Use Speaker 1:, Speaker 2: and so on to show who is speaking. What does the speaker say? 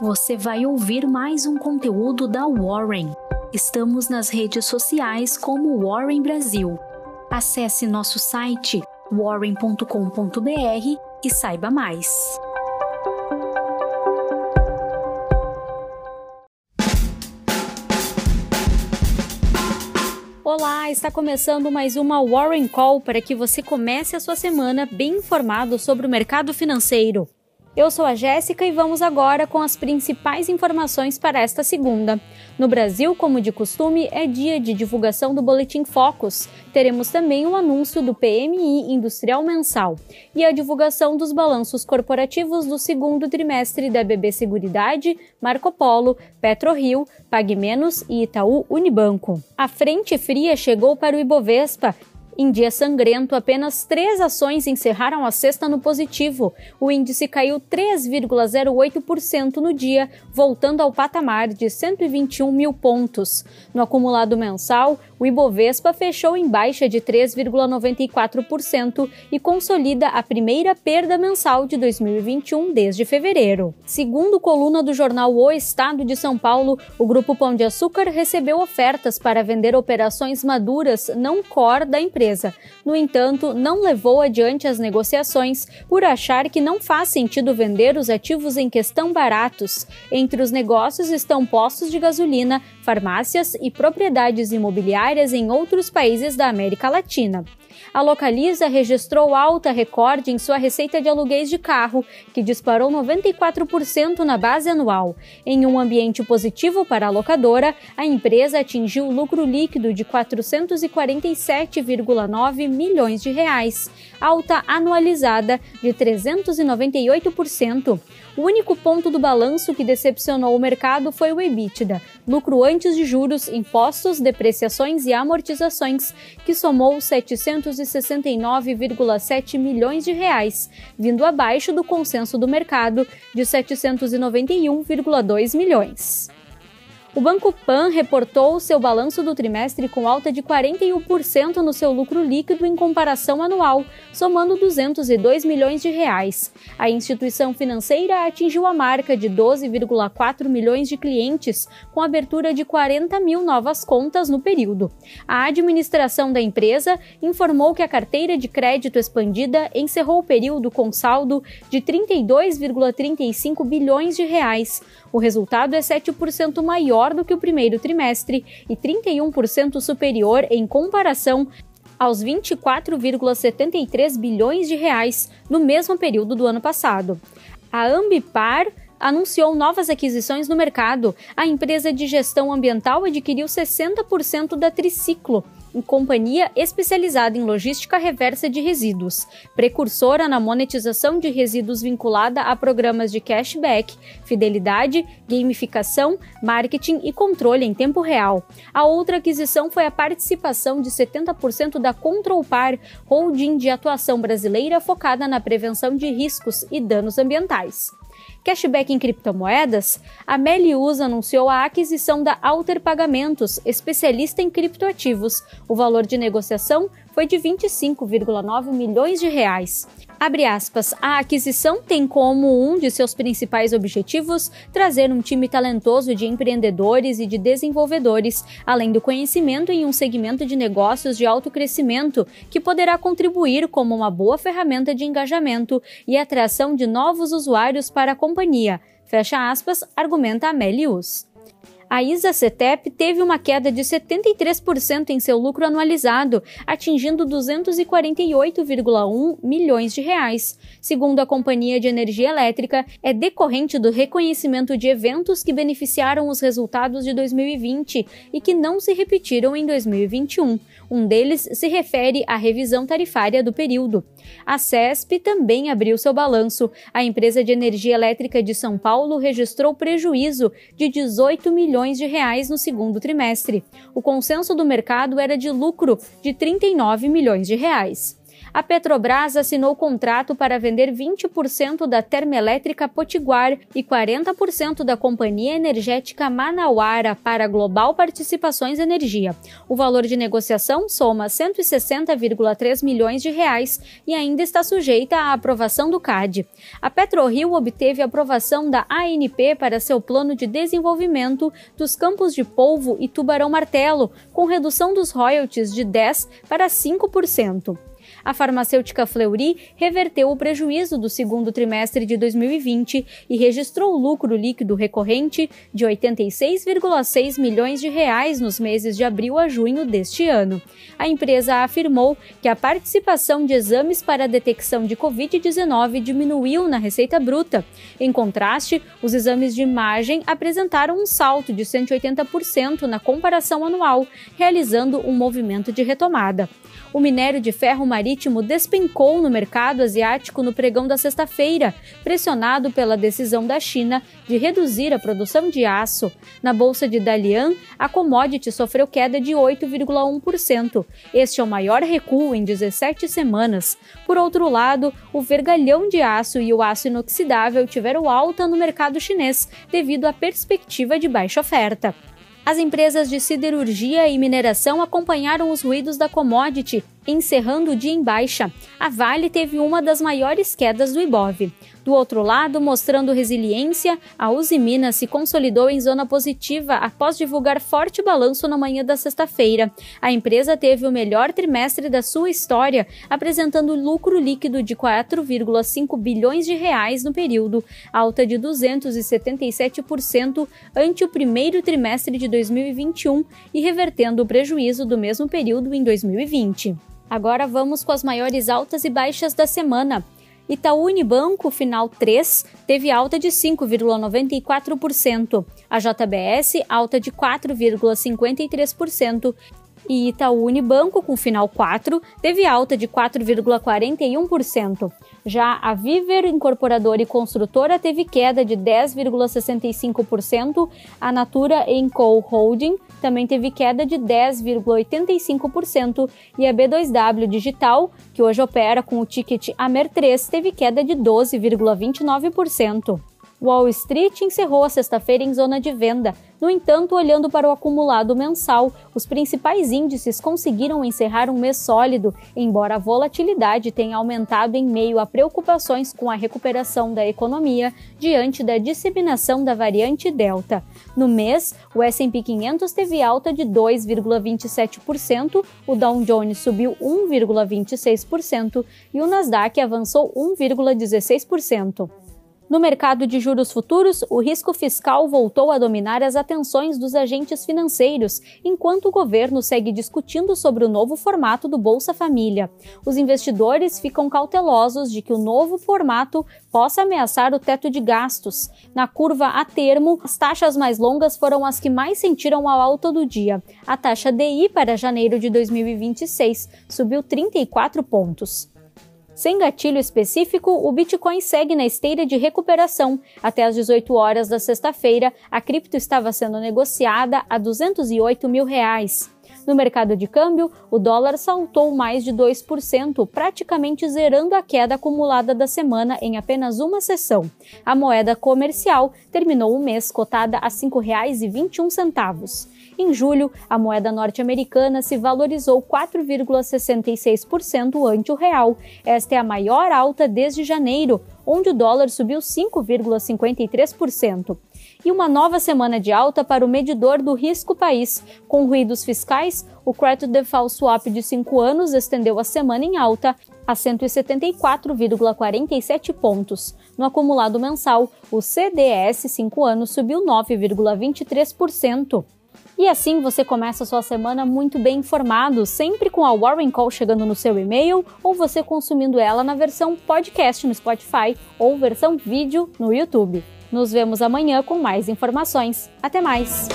Speaker 1: você vai ouvir mais um conteúdo da Warren. Estamos nas redes sociais como Warren Brasil. Acesse nosso site warren.com.br e saiba mais. Olá, está começando mais uma Warren Call para que você comece a sua semana bem informado sobre o mercado financeiro. Eu sou a Jéssica e vamos agora com as principais informações para esta segunda. No Brasil, como de costume, é dia de divulgação do Boletim Focus. Teremos também o anúncio do PMI Industrial Mensal e a divulgação dos balanços corporativos do segundo trimestre da BB Seguridade, Marco Polo, PetroRio, PagMenos e Itaú Unibanco. A frente fria chegou para o Ibovespa em dia sangrento, apenas três ações encerraram a sexta no positivo. O índice caiu 3,08% no dia, voltando ao patamar de 121 mil pontos. No acumulado mensal, o Ibovespa fechou em baixa de 3,94% e consolida a primeira perda mensal de 2021 desde fevereiro. Segundo coluna do jornal O Estado de São Paulo, o Grupo Pão de Açúcar recebeu ofertas para vender operações maduras não core da empresa. No entanto, não levou adiante as negociações por achar que não faz sentido vender os ativos em questão baratos. Entre os negócios estão postos de gasolina, farmácias e propriedades imobiliárias em outros países da América Latina. A Localiza registrou alta recorde em sua receita de aluguéis de carro, que disparou 94% na base anual. Em um ambiente positivo para a locadora, a empresa atingiu lucro líquido de 447,9 milhões de reais, alta anualizada de 398%. O único ponto do balanço que decepcionou o mercado foi o EBITDA, lucro antes de juros, impostos, depreciações e amortizações, que somou 769,7 milhões de reais, vindo abaixo do consenso do mercado de 791,2 milhões. O Banco Pan reportou seu balanço do trimestre com alta de 41% no seu lucro líquido em comparação anual, somando 202 milhões de reais. A instituição financeira atingiu a marca de 12,4 milhões de clientes, com abertura de 40 mil novas contas no período. A administração da empresa informou que a carteira de crédito expandida encerrou o período com saldo de 32,35 bilhões de reais. O resultado é 7% maior do que o primeiro trimestre e 31% superior em comparação aos 24,73 bilhões de reais no mesmo período do ano passado. A Ambipar anunciou novas aquisições no mercado. A empresa de gestão ambiental adquiriu 60% da Triciclo, companhia especializada em logística reversa de resíduos, precursora na monetização de resíduos vinculada a programas de cashback, fidelidade, gamificação, marketing e controle em tempo real. A outra aquisição foi a participação de 70% da Controlpar, holding de atuação brasileira focada na prevenção de riscos e danos ambientais. Cashback em criptomoedas, a Melius anunciou a aquisição da Alter Pagamentos, especialista em criptoativos. O valor de negociação foi de 25,9 milhões de reais. Abre aspas, a aquisição tem como um de seus principais objetivos trazer um time talentoso de empreendedores e de desenvolvedores, além do conhecimento em um segmento de negócios de alto crescimento, que poderá contribuir como uma boa ferramenta de engajamento e atração de novos usuários para a companhia. Fecha aspas, argumenta a Melius a ISA CETEP teve uma queda de 73% em seu lucro anualizado, atingindo 248,1 milhões de reais. Segundo a Companhia de Energia Elétrica, é decorrente do reconhecimento de eventos que beneficiaram os resultados de 2020 e que não se repetiram em 2021. Um deles se refere à revisão tarifária do período. A CESP também abriu seu balanço. A empresa de energia elétrica de São Paulo registrou prejuízo de 18 milhões de reais no segundo trimestre. O consenso do mercado era de lucro de 39 milhões de reais. A Petrobras assinou contrato para vender 20% da termoelétrica Potiguar e 40% da companhia energética Manauara para Global Participações Energia. O valor de negociação soma 160,3 milhões de reais e ainda está sujeita à aprovação do CAD. A PetroRio obteve aprovação da ANP para seu plano de desenvolvimento dos campos de polvo e tubarão-martelo, com redução dos royalties de 10 para 5%. A farmacêutica Fleury reverteu o prejuízo do segundo trimestre de 2020 e registrou lucro líquido recorrente de 86,6 milhões de reais nos meses de abril a junho deste ano. A empresa afirmou que a participação de exames para a detecção de Covid-19 diminuiu na receita bruta. Em contraste, os exames de imagem apresentaram um salto de 180% na comparação anual, realizando um movimento de retomada o minério de ferro marítimo despencou no mercado asiático no pregão da sexta-feira, pressionado pela decisão da China de reduzir a produção de aço. Na bolsa de Dalian, a commodity sofreu queda de 8,1%. Este é o maior recuo em 17 semanas. Por outro lado, o vergalhão de aço e o aço inoxidável tiveram alta no mercado chinês devido à perspectiva de baixa oferta. As empresas de siderurgia e mineração acompanharam os ruídos da commodity encerrando o dia em baixa. A Vale teve uma das maiores quedas do Ibov. Do outro lado, mostrando resiliência, a Uzi Minas se consolidou em zona positiva após divulgar forte balanço na manhã da sexta-feira. A empresa teve o melhor trimestre da sua história, apresentando lucro líquido de 4,5 bilhões de reais no período, alta de 277% ante o primeiro trimestre de 2021 e revertendo o prejuízo do mesmo período em 2020. Agora vamos com as maiores altas e baixas da semana. Itaú Unibanco, final 3, teve alta de 5,94%. A JBS, alta de 4,53%. E Itaú Unibanco, com final 4, teve alta de 4,41%. Já a Viver Incorporadora e Construtora teve queda de 10,65%, a Natura Co Holding também teve queda de 10,85% e a B2W Digital, que hoje opera com o ticket AMER3, teve queda de 12,29%. Wall Street encerrou a sexta-feira em zona de venda. No entanto, olhando para o acumulado mensal, os principais índices conseguiram encerrar um mês sólido, embora a volatilidade tenha aumentado em meio a preocupações com a recuperação da economia diante da disseminação da variante Delta. No mês, o S&P 500 teve alta de 2,27%, o Dow Jones subiu 1,26% e o Nasdaq avançou 1,16%. No mercado de juros futuros, o risco fiscal voltou a dominar as atenções dos agentes financeiros, enquanto o governo segue discutindo sobre o novo formato do Bolsa Família. Os investidores ficam cautelosos de que o novo formato possa ameaçar o teto de gastos. Na curva a termo, as taxas mais longas foram as que mais sentiram a alta do dia. A taxa DI para janeiro de 2026 subiu 34 pontos. Sem gatilho específico, o Bitcoin segue na esteira de recuperação. Até às 18 horas da sexta-feira, a cripto estava sendo negociada a 208 mil reais. No mercado de câmbio, o dólar saltou mais de 2%, praticamente zerando a queda acumulada da semana em apenas uma sessão. A moeda comercial terminou o mês cotada a R$ 5,21. Em julho, a moeda norte-americana se valorizou 4,66% ante o real. Esta é a maior alta desde janeiro, onde o dólar subiu 5,53% e uma nova semana de alta para o medidor do risco país. Com ruídos fiscais, o Credit Default Swap de 5 anos estendeu a semana em alta a 174,47 pontos. No acumulado mensal, o CDS 5 anos subiu 9,23%. E assim você começa sua semana muito bem informado, sempre com a Warren Call chegando no seu e-mail ou você consumindo ela na versão podcast no Spotify ou versão vídeo no YouTube. Nos vemos amanhã com mais informações. Até mais!